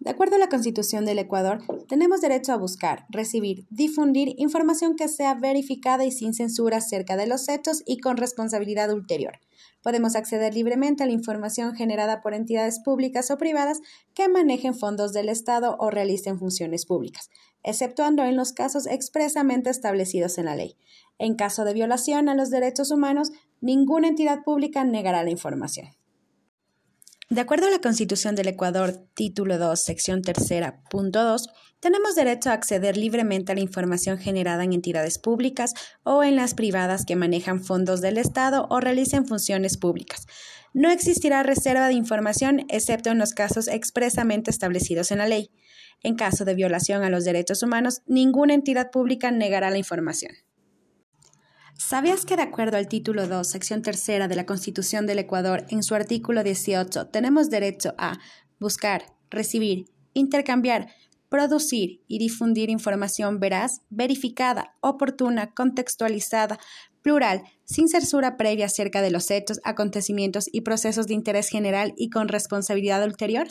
De acuerdo a la Constitución del Ecuador, tenemos derecho a buscar, recibir, difundir información que sea verificada y sin censura acerca de los hechos y con responsabilidad ulterior. Podemos acceder libremente a la información generada por entidades públicas o privadas que manejen fondos del Estado o realicen funciones públicas, exceptuando en los casos expresamente establecidos en la ley. En caso de violación a los derechos humanos, ninguna entidad pública negará la información. De acuerdo a la Constitución del Ecuador, título 2, sección tercera, punto 2, tenemos derecho a acceder libremente a la información generada en entidades públicas o en las privadas que manejan fondos del Estado o realicen funciones públicas. No existirá reserva de información excepto en los casos expresamente establecidos en la ley. En caso de violación a los derechos humanos, ninguna entidad pública negará la información. ¿Sabías que de acuerdo al título 2, sección tercera de la Constitución del Ecuador, en su artículo 18, tenemos derecho a buscar, recibir, intercambiar, producir y difundir información veraz, verificada, oportuna, contextualizada, plural, sin censura previa acerca de los hechos, acontecimientos y procesos de interés general y con responsabilidad ulterior?